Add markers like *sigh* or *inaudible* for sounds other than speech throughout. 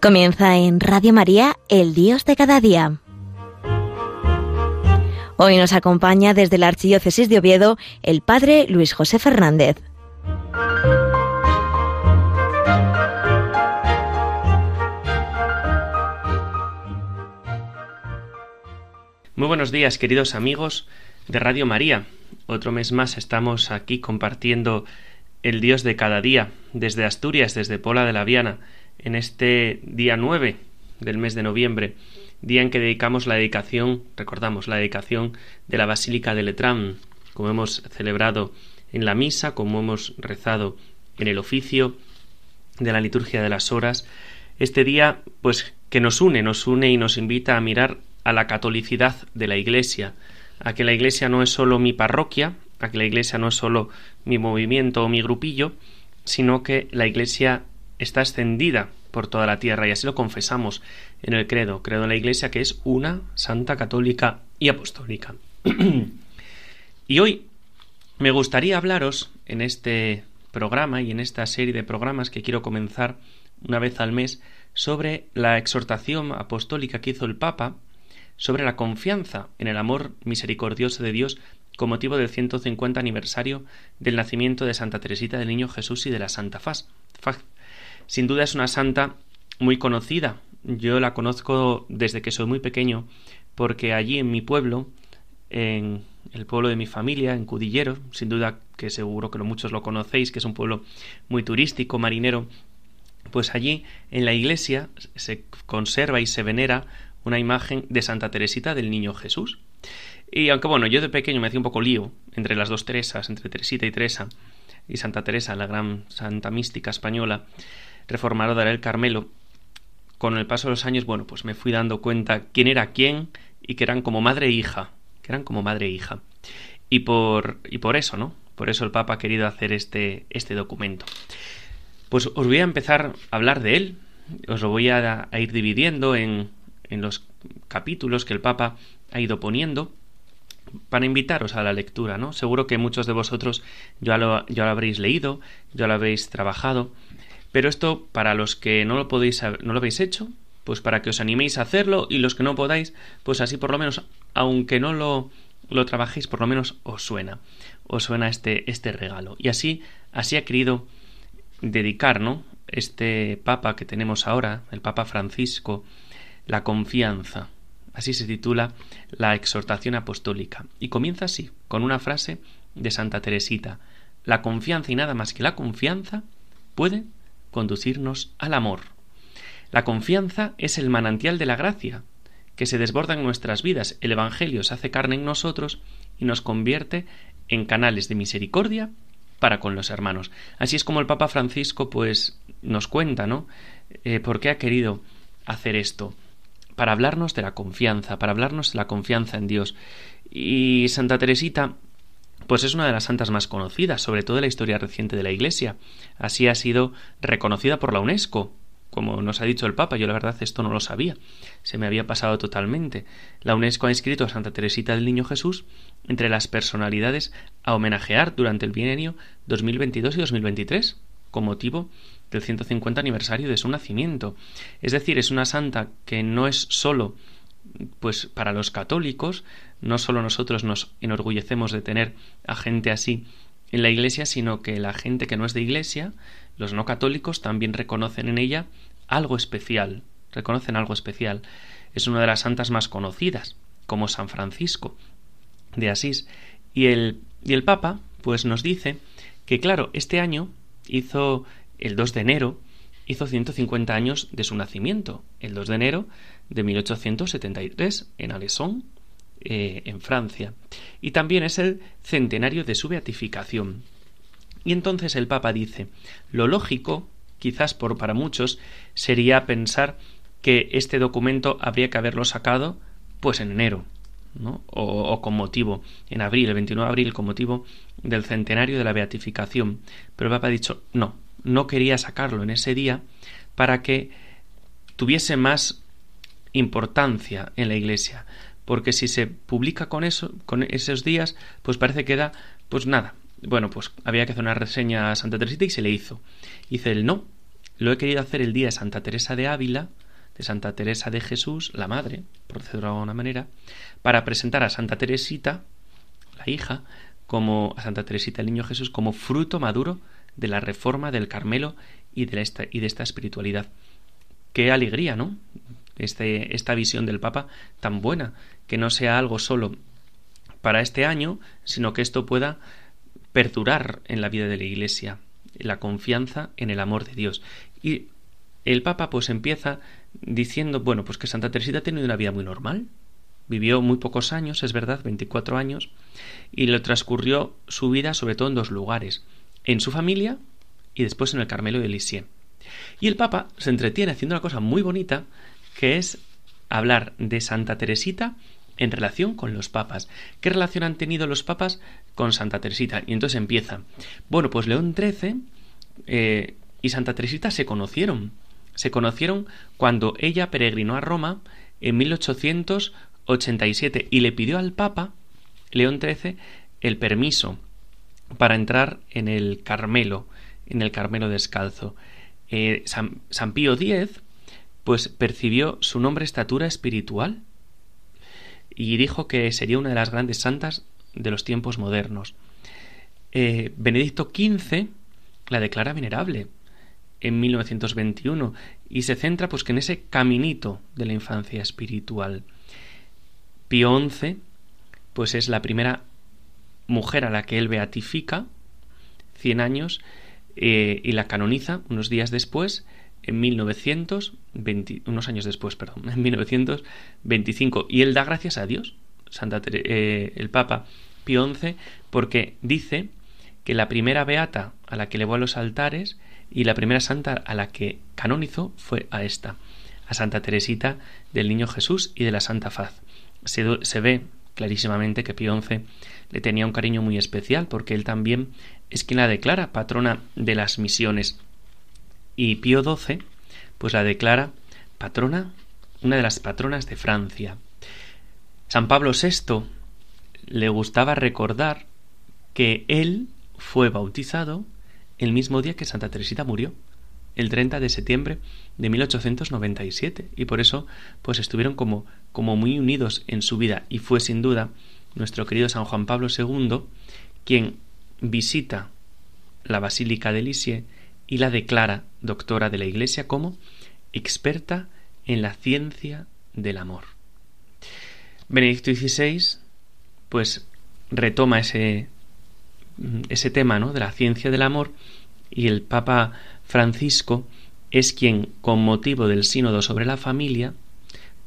Comienza en Radio María, el Dios de cada día. Hoy nos acompaña desde la Archidiócesis de Oviedo el Padre Luis José Fernández. Muy buenos días, queridos amigos de Radio María. Otro mes más estamos aquí compartiendo el Dios de cada día, desde Asturias, desde Pola de la Viana en este día 9 del mes de noviembre, día en que dedicamos la dedicación, recordamos, la dedicación de la Basílica de Letrán, como hemos celebrado en la misa, como hemos rezado en el oficio de la liturgia de las horas, este día pues que nos une, nos une y nos invita a mirar a la catolicidad de la Iglesia, a que la Iglesia no es solo mi parroquia, a que la Iglesia no es solo mi movimiento o mi grupillo, sino que la Iglesia está extendida por toda la tierra y así lo confesamos en el credo, credo de la Iglesia que es una, santa, católica y apostólica. *clears throat* y hoy me gustaría hablaros en este programa y en esta serie de programas que quiero comenzar una vez al mes sobre la exhortación apostólica que hizo el Papa sobre la confianza en el amor misericordioso de Dios con motivo del 150 aniversario del nacimiento de Santa Teresita del Niño Jesús y de la Santa Faz. Sin duda es una santa muy conocida. Yo la conozco desde que soy muy pequeño, porque allí en mi pueblo, en el pueblo de mi familia, en Cudillero, sin duda que seguro que muchos lo conocéis, que es un pueblo muy turístico, marinero, pues allí en la iglesia se conserva y se venera una imagen de Santa Teresita del Niño Jesús. Y aunque bueno, yo de pequeño me hacía un poco lío entre las dos Teresas, entre Teresita y Teresa, y Santa Teresa, la gran santa mística española, reformadora del Carmelo, con el paso de los años, bueno, pues me fui dando cuenta quién era quién y que eran como madre e hija, que eran como madre e hija. Y por, y por eso, ¿no? Por eso el Papa ha querido hacer este, este documento. Pues os voy a empezar a hablar de él, os lo voy a, ir dividiendo en, en los capítulos que el Papa ha ido poniendo para invitaros a la lectura, ¿no? Seguro que muchos de vosotros ya lo, ya lo habréis leído, ya lo habéis trabajado, pero esto para los que no lo podéis no lo habéis hecho, pues para que os animéis a hacerlo y los que no podáis, pues así por lo menos, aunque no lo, lo trabajéis, por lo menos os suena, os suena este, este regalo. Y así, así ha querido dedicar, ¿no? Este Papa que tenemos ahora, el Papa Francisco, la confianza. Así se titula la exhortación apostólica. Y comienza así, con una frase de Santa Teresita. La confianza y nada más que la confianza puede conducirnos al amor. La confianza es el manantial de la gracia, que se desborda en nuestras vidas. El Evangelio se hace carne en nosotros y nos convierte en canales de misericordia para con los hermanos. Así es como el Papa Francisco pues nos cuenta, ¿no? Eh, ¿Por qué ha querido hacer esto? Para hablarnos de la confianza, para hablarnos de la confianza en Dios. Y Santa Teresita pues es una de las santas más conocidas, sobre todo en la historia reciente de la Iglesia. Así ha sido reconocida por la UNESCO. Como nos ha dicho el Papa, yo la verdad esto no lo sabía, se me había pasado totalmente. La UNESCO ha inscrito a Santa Teresita del Niño Jesús entre las personalidades a homenajear durante el bienio 2022 y 2023, con motivo del 150 aniversario de su nacimiento. Es decir, es una santa que no es sólo pues para los católicos, no solo nosotros nos enorgullecemos de tener a gente así en la Iglesia, sino que la gente que no es de Iglesia, los no católicos, también reconocen en ella algo especial, reconocen algo especial. Es una de las santas más conocidas, como San Francisco de Asís. Y el, y el Papa, pues nos dice que, claro, este año hizo el 2 de enero, hizo 150 años de su nacimiento, el 2 de enero de 1873, en Alessón, eh, en Francia. Y también es el centenario de su beatificación. Y entonces el Papa dice, lo lógico, quizás por para muchos, sería pensar que este documento habría que haberlo sacado pues en enero, ¿no? O, o, con motivo, en abril, el 29 de abril, con motivo del centenario de la beatificación. Pero el Papa ha dicho, no, no quería sacarlo en ese día para que tuviese más importancia en la Iglesia, porque si se publica con eso, con esos días, pues parece que da, pues nada. Bueno, pues había que hacer una reseña a Santa Teresita y se le hizo. Dice él, no, lo he querido hacer el día de Santa Teresa de Ávila, de Santa Teresa de Jesús, la madre, por de alguna manera, para presentar a Santa Teresita, la hija, como a Santa Teresita el Niño Jesús, como fruto maduro de la reforma del Carmelo y de, esta, y de esta espiritualidad. Qué alegría, ¿no? Este, esta visión del Papa tan buena, que no sea algo solo para este año, sino que esto pueda perdurar en la vida de la Iglesia, la confianza en el amor de Dios. Y el Papa pues empieza diciendo, bueno, pues que Santa Teresita ha tenido una vida muy normal, vivió muy pocos años, es verdad, 24 años, y le transcurrió su vida sobre todo en dos lugares, en su familia y después en el Carmelo de Lisieux. Y el Papa se entretiene haciendo una cosa muy bonita, que es hablar de Santa Teresita en relación con los papas. ¿Qué relación han tenido los papas con Santa Teresita? Y entonces empieza. Bueno, pues León XIII eh, y Santa Teresita se conocieron. Se conocieron cuando ella peregrinó a Roma en 1887 y le pidió al Papa, León XIII, el permiso para entrar en el Carmelo, en el Carmelo descalzo. Eh, San, Pío X, pues percibió su nombre estatura espiritual y dijo que sería una de las grandes santas de los tiempos modernos. Eh, Benedicto XV la declara venerable en 1921 y se centra pues en ese caminito de la infancia espiritual. Pío XI pues es la primera mujer a la que él beatifica 100 años eh, y la canoniza unos días después en 1920, unos años después, perdón, en 1925. Y él da gracias a Dios, Santa eh, el Papa Pío XI, porque dice que la primera beata a la que elevó a los altares y la primera santa a la que canonizó fue a esta, a Santa Teresita del Niño Jesús y de la Santa Faz. Se, se ve clarísimamente que Pío XI le tenía un cariño muy especial porque él también es quien la declara patrona de las misiones y Pío XII pues la declara patrona, una de las patronas de Francia. San Pablo VI le gustaba recordar que él fue bautizado el mismo día que Santa Teresita murió, el 30 de septiembre de 1897, y por eso pues estuvieron como, como muy unidos en su vida, y fue sin duda nuestro querido San Juan Pablo II quien visita la Basílica de Lisieux y la declara doctora de la Iglesia como experta en la ciencia del amor. Benedicto XVI, pues retoma ese, ese tema ¿no? de la ciencia del amor y el Papa Francisco es quien, con motivo del sínodo sobre la familia,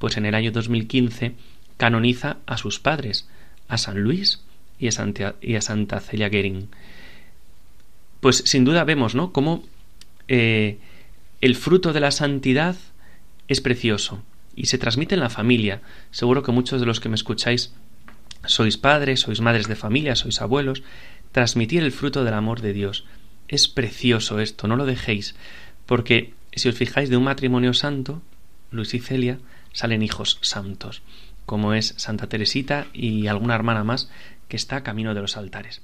pues en el año 2015 canoniza a sus padres, a San Luis y a Santa, y a Santa Celia Gering pues sin duda vemos, ¿no? Cómo eh, el fruto de la santidad es precioso y se transmite en la familia. Seguro que muchos de los que me escucháis sois padres, sois madres de familia, sois abuelos. Transmitir el fruto del amor de Dios. Es precioso esto, no lo dejéis, porque si os fijáis de un matrimonio santo, Luis y Celia, salen hijos santos, como es Santa Teresita y alguna hermana más que está camino de los altares.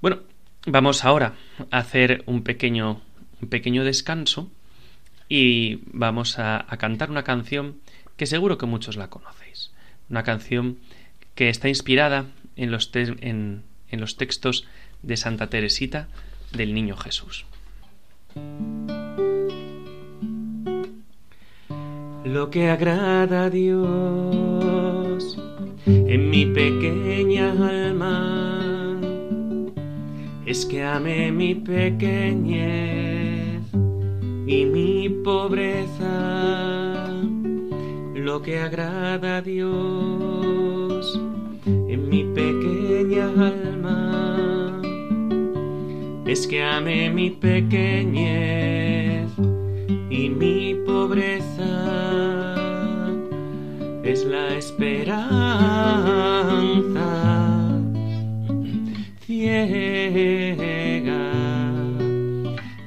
Bueno, Vamos ahora a hacer un pequeño, un pequeño descanso y vamos a, cantar una canción que seguro que muchos la conocéis. Una canción que está inspirada en los, en los textos de Santa Teresita del Niño Jesús. Lo que agrada a Dios en mi pequeña alma. Es que ame mi pequeñez y mi pobreza, lo que agrada a Dios en mi pequeña alma, es que ame mi pequeñez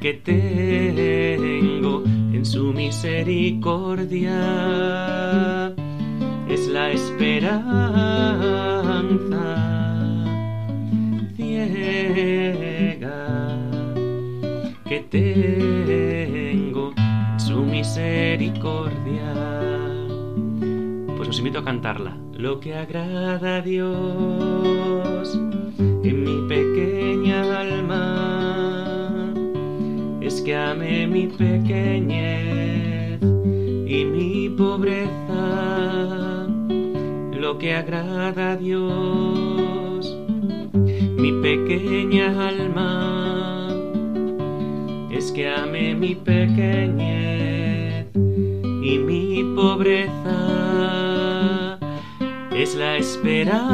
que tengo en su misericordia es la esperanza ciega que tengo misericordia. Pues os invito a cantarla. Lo que agrada a Dios mi pequeñez y mi pobreza. Lo que agrada a Dios, mi pequeña alma, es que ame mi pequeñez y mi pobreza es la esperanza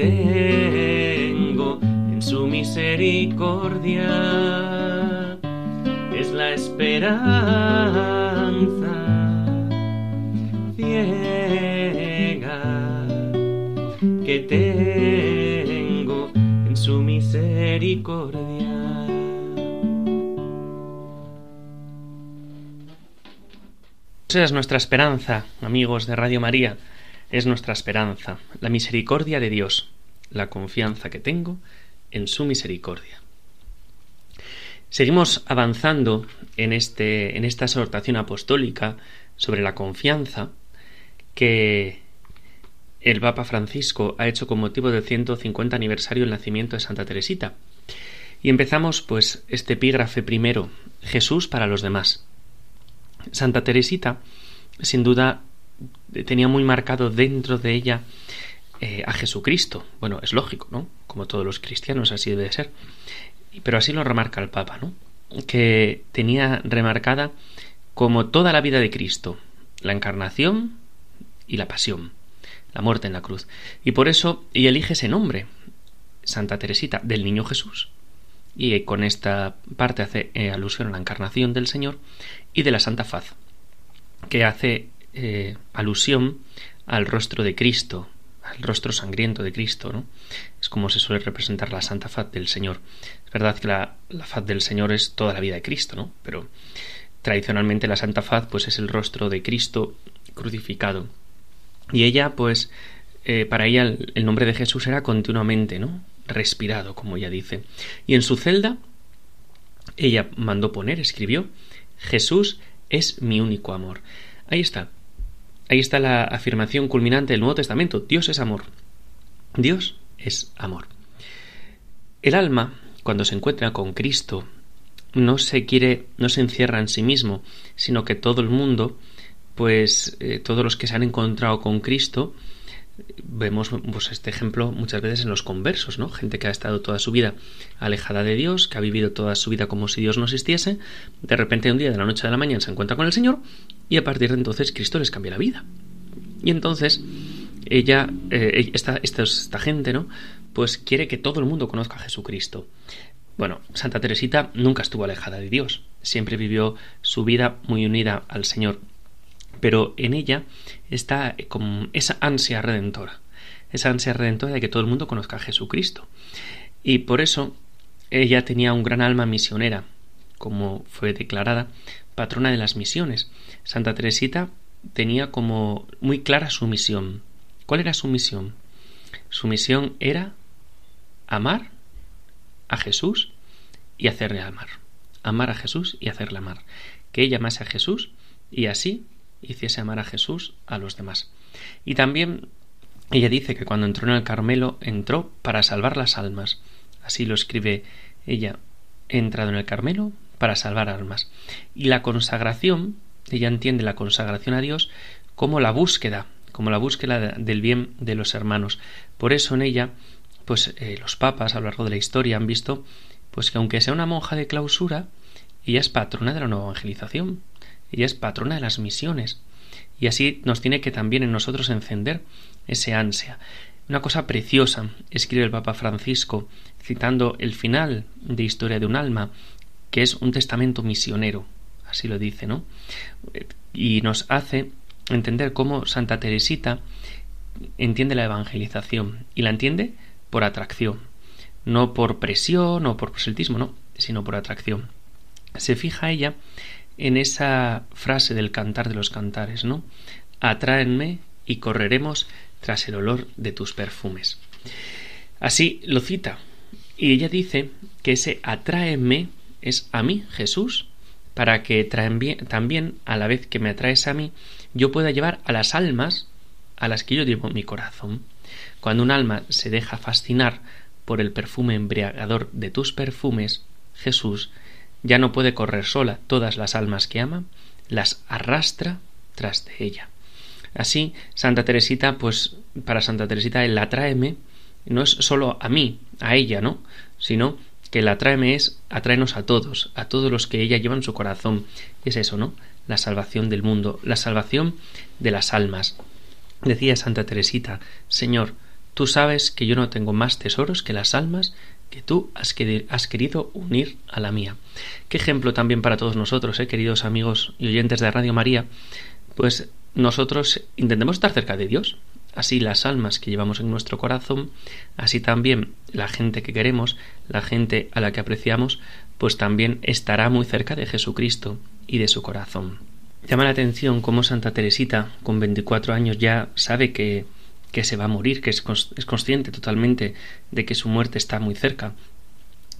tengo en su misericordia es la esperanza ciega que tengo en su misericordia. Esa es nuestra esperanza, amigos de Radio María es nuestra esperanza, la misericordia de Dios, la confianza que tengo en su misericordia. Seguimos avanzando en, este, en esta exhortación apostólica sobre la confianza que el Papa Francisco ha hecho con motivo del 150 aniversario del nacimiento de Santa Teresita. Y empezamos pues este epígrafe primero, Jesús para los demás. Santa Teresita, sin duda, tenía muy marcado dentro de ella eh, a Jesucristo. Bueno, es lógico, ¿no? Como todos los cristianos, así debe de ser. Pero así lo remarca el Papa, ¿no? Que tenía remarcada como toda la vida de Cristo, la encarnación y la pasión, la muerte en la cruz. Y por eso ella elige ese nombre, Santa Teresita, del Niño Jesús. Y con esta parte hace eh, alusión a la encarnación del Señor y de la Santa Faz, que hace eh, alusión al rostro de Cristo, al rostro sangriento de Cristo, ¿no? Es como se suele representar la santa faz del Señor. Es verdad que la, faz del Señor es toda la vida de Cristo, ¿no? Pero tradicionalmente la santa faz pues es el rostro de Cristo crucificado. Y ella pues eh, para ella el, el, nombre de Jesús era continuamente, ¿no? Respirado, como ella dice. Y en su celda ella mandó poner, escribió, Jesús es mi único amor. Ahí está. Ahí está la afirmación culminante del Nuevo Testamento. Dios es amor. Dios es amor. El alma, cuando se encuentra con Cristo, no se quiere, no se encierra en sí mismo, sino que todo el mundo, pues eh, todos los que se han encontrado con Cristo, vemos pues, este ejemplo muchas veces en los conversos, ¿no? Gente que ha estado toda su vida alejada de Dios, que ha vivido toda su vida como si Dios no existiese, de repente un día de la noche a la mañana se encuentra con el Señor y a partir de entonces Cristo les cambia la vida. Y entonces ella, eh, esta, esta, gente, ¿no? Pues quiere que todo el mundo conozca a Jesucristo. Bueno, Santa Teresita nunca estuvo alejada de Dios, siempre vivió su vida muy unida al Señor pero en ella está como esa ansia redentora, esa ansia redentora de que todo el mundo conozca a Jesucristo. Y por eso ella tenía un gran alma misionera, como fue declarada patrona de las misiones. Santa Teresita tenía como muy clara su misión. ¿Cuál era su misión? Su misión era amar a Jesús y hacerle amar. Amar a Jesús y hacerle amar. Que ella amase a Jesús y así hiciese amar a Jesús a los demás. Y también ella dice que cuando entró en el Carmelo entró para salvar las almas. Así lo escribe ella. Entrado en el Carmelo para salvar almas. Y la consagración, ella entiende la consagración a Dios como la búsqueda, como la búsqueda del bien de los hermanos. Por eso en ella, pues eh, los papas a lo largo de la historia han visto, pues que aunque sea una monja de clausura, ella es patrona de la nueva evangelización. Ella es patrona de las misiones. Y así nos tiene que también en nosotros encender ese ansia. Una cosa preciosa, escribe el Papa Francisco, citando el final de Historia de un alma, que es un testamento misionero, así lo dice, ¿no? Y nos hace entender cómo Santa Teresita entiende la evangelización y la entiende por atracción, no por presión o por proselitismo, no, sino por atracción. Se fija ella en esa frase del cantar de los cantares, ¿no? Atráenme y correremos tras el olor de tus perfumes. Así lo cita Y ella dice que ese atráeme es a mí, Jesús, para que también, a la vez que me atraes a mí, yo pueda llevar a las almas a las que yo llevo mi corazón. Cuando un alma se deja fascinar por el perfume embriagador de tus perfumes, Jesús ya no puede correr sola. Todas las almas que ama las arrastra tras de ella. Así, Santa Teresita, pues para Santa Teresita el atráeme no es solo a mí, a ella, ¿no? Sino que el atráeme es atráenos a todos, a todos los que ella lleva en su corazón. Es eso, ¿no? La salvación del mundo, la salvación de las almas. Decía Santa Teresita, Señor, tú sabes que yo no tengo más tesoros que las almas que tú has, querido unir a la mía. Qué ejemplo también para todos nosotros, ¿eh, queridos amigos y oyentes de Radio María, pues nosotros intentemos estar cerca de Dios, así las almas que llevamos en nuestro corazón, así también la gente que queremos, la gente a la que apreciamos, pues también estará muy cerca de Jesucristo y de su corazón. Llama la atención cómo Santa Teresita, con 24 años, ya sabe que, que se va a morir, que es, es consciente totalmente de que su muerte está muy cerca.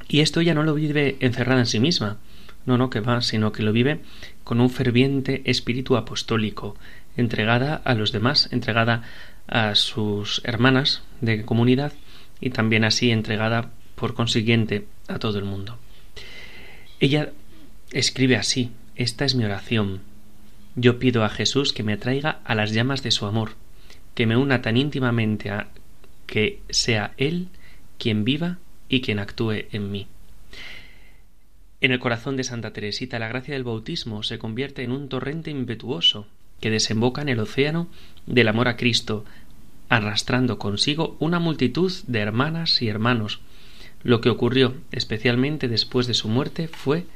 Y esto ya no lo vive encerrada en sí misma, no, no que va, sino que lo vive con un ferviente espíritu apostólico, entregada a los demás, entregada a sus hermanas de comunidad y también así entregada por consiguiente a todo el mundo. Ella escribe así, esta es mi oración. Yo pido a Jesús que me atraiga a las llamas de su amor, que me una tan íntimamente a que sea Él quien viva y quien actúe en mí. En el corazón de Santa Teresita la gracia del bautismo se convierte en un torrente impetuoso que desemboca en el océano del amor a Cristo, arrastrando consigo una multitud de hermanas y hermanos. Lo que ocurrió especialmente después de su muerte fue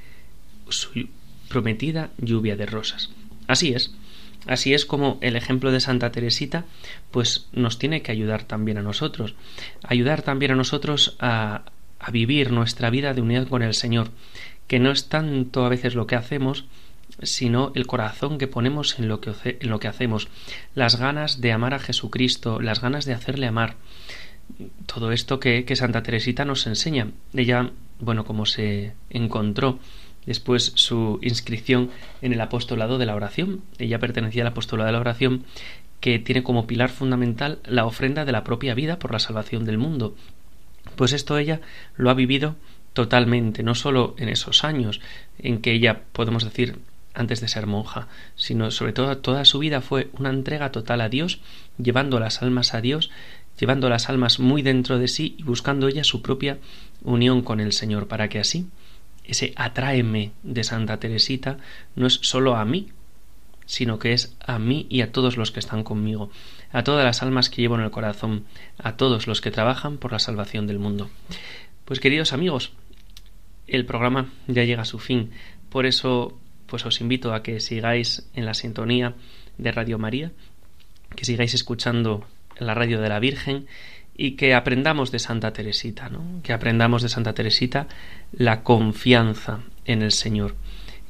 su prometida lluvia de rosas. Así es, así es como el ejemplo de Santa Teresita pues nos tiene que ayudar también a nosotros, ayudar también a nosotros a, a vivir nuestra vida de unidad con el Señor, que no es tanto a veces lo que hacemos, sino el corazón que ponemos en lo que, en lo que hacemos, las ganas de amar a Jesucristo, las ganas de hacerle amar. Todo esto que, que Santa Teresita nos enseña. Ella, bueno, como se encontró después su inscripción en el apostolado de la oración. Ella pertenecía al apostolado de la oración que tiene como pilar fundamental la ofrenda de la propia vida por la salvación del mundo. Pues esto ella lo ha vivido totalmente, no solo en esos años en que ella, podemos decir, antes de ser monja, sino sobre todo toda su vida fue una entrega total a Dios, llevando las almas a Dios, llevando las almas muy dentro de sí y buscando ella su propia unión con el Señor, para que así ese atráeme de Santa Teresita no es sólo a mí, sino que es a mí y a todos los que están conmigo, a todas las almas que llevo en el corazón, a todos los que trabajan por la salvación del mundo. Pues queridos amigos, el programa ya llega a su fin. Por eso, pues os invito a que sigáis en la sintonía de Radio María, que sigáis escuchando la radio de la Virgen y que aprendamos de Santa Teresita, ¿no? Que aprendamos de Santa Teresita la confianza en el Señor.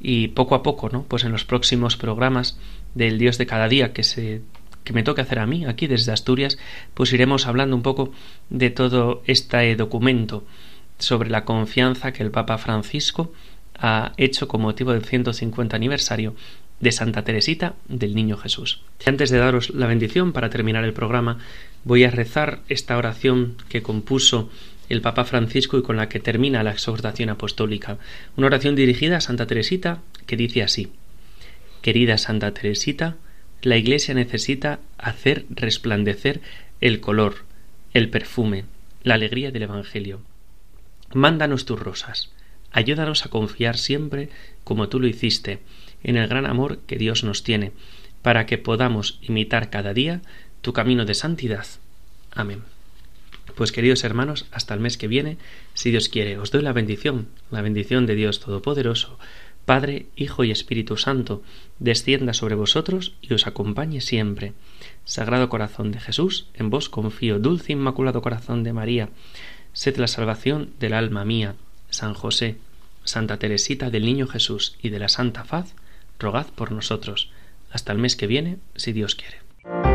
Y poco a poco, ¿no? Pues en los próximos programas del Dios de cada día que se que me toca hacer a mí aquí desde Asturias, pues iremos hablando un poco de todo este documento sobre la confianza que el Papa Francisco ha hecho con motivo del 150 aniversario de Santa Teresita del Niño Jesús. Antes de daros la bendición para terminar el programa, voy a rezar esta oración que compuso el Papa Francisco y con la que termina la exhortación apostólica. Una oración dirigida a Santa Teresita que dice así Querida Santa Teresita, la Iglesia necesita hacer resplandecer el color, el perfume, la alegría del Evangelio. Mándanos tus rosas. Ayúdanos a confiar siempre, como tú lo hiciste, en el gran amor que Dios nos tiene, para que podamos imitar cada día tu camino de santidad. Amén. Pues queridos hermanos, hasta el mes que viene, si Dios quiere, os doy la bendición, la bendición de Dios Todopoderoso, Padre, Hijo y Espíritu Santo, descienda sobre vosotros y os acompañe siempre. Sagrado Corazón de Jesús, en vos confío, dulce Inmaculado Corazón de María, Sed la salvación del alma mía, San José, Santa Teresita del Niño Jesús y de la Santa Faz, rogad por nosotros. Hasta el mes que viene, si Dios quiere.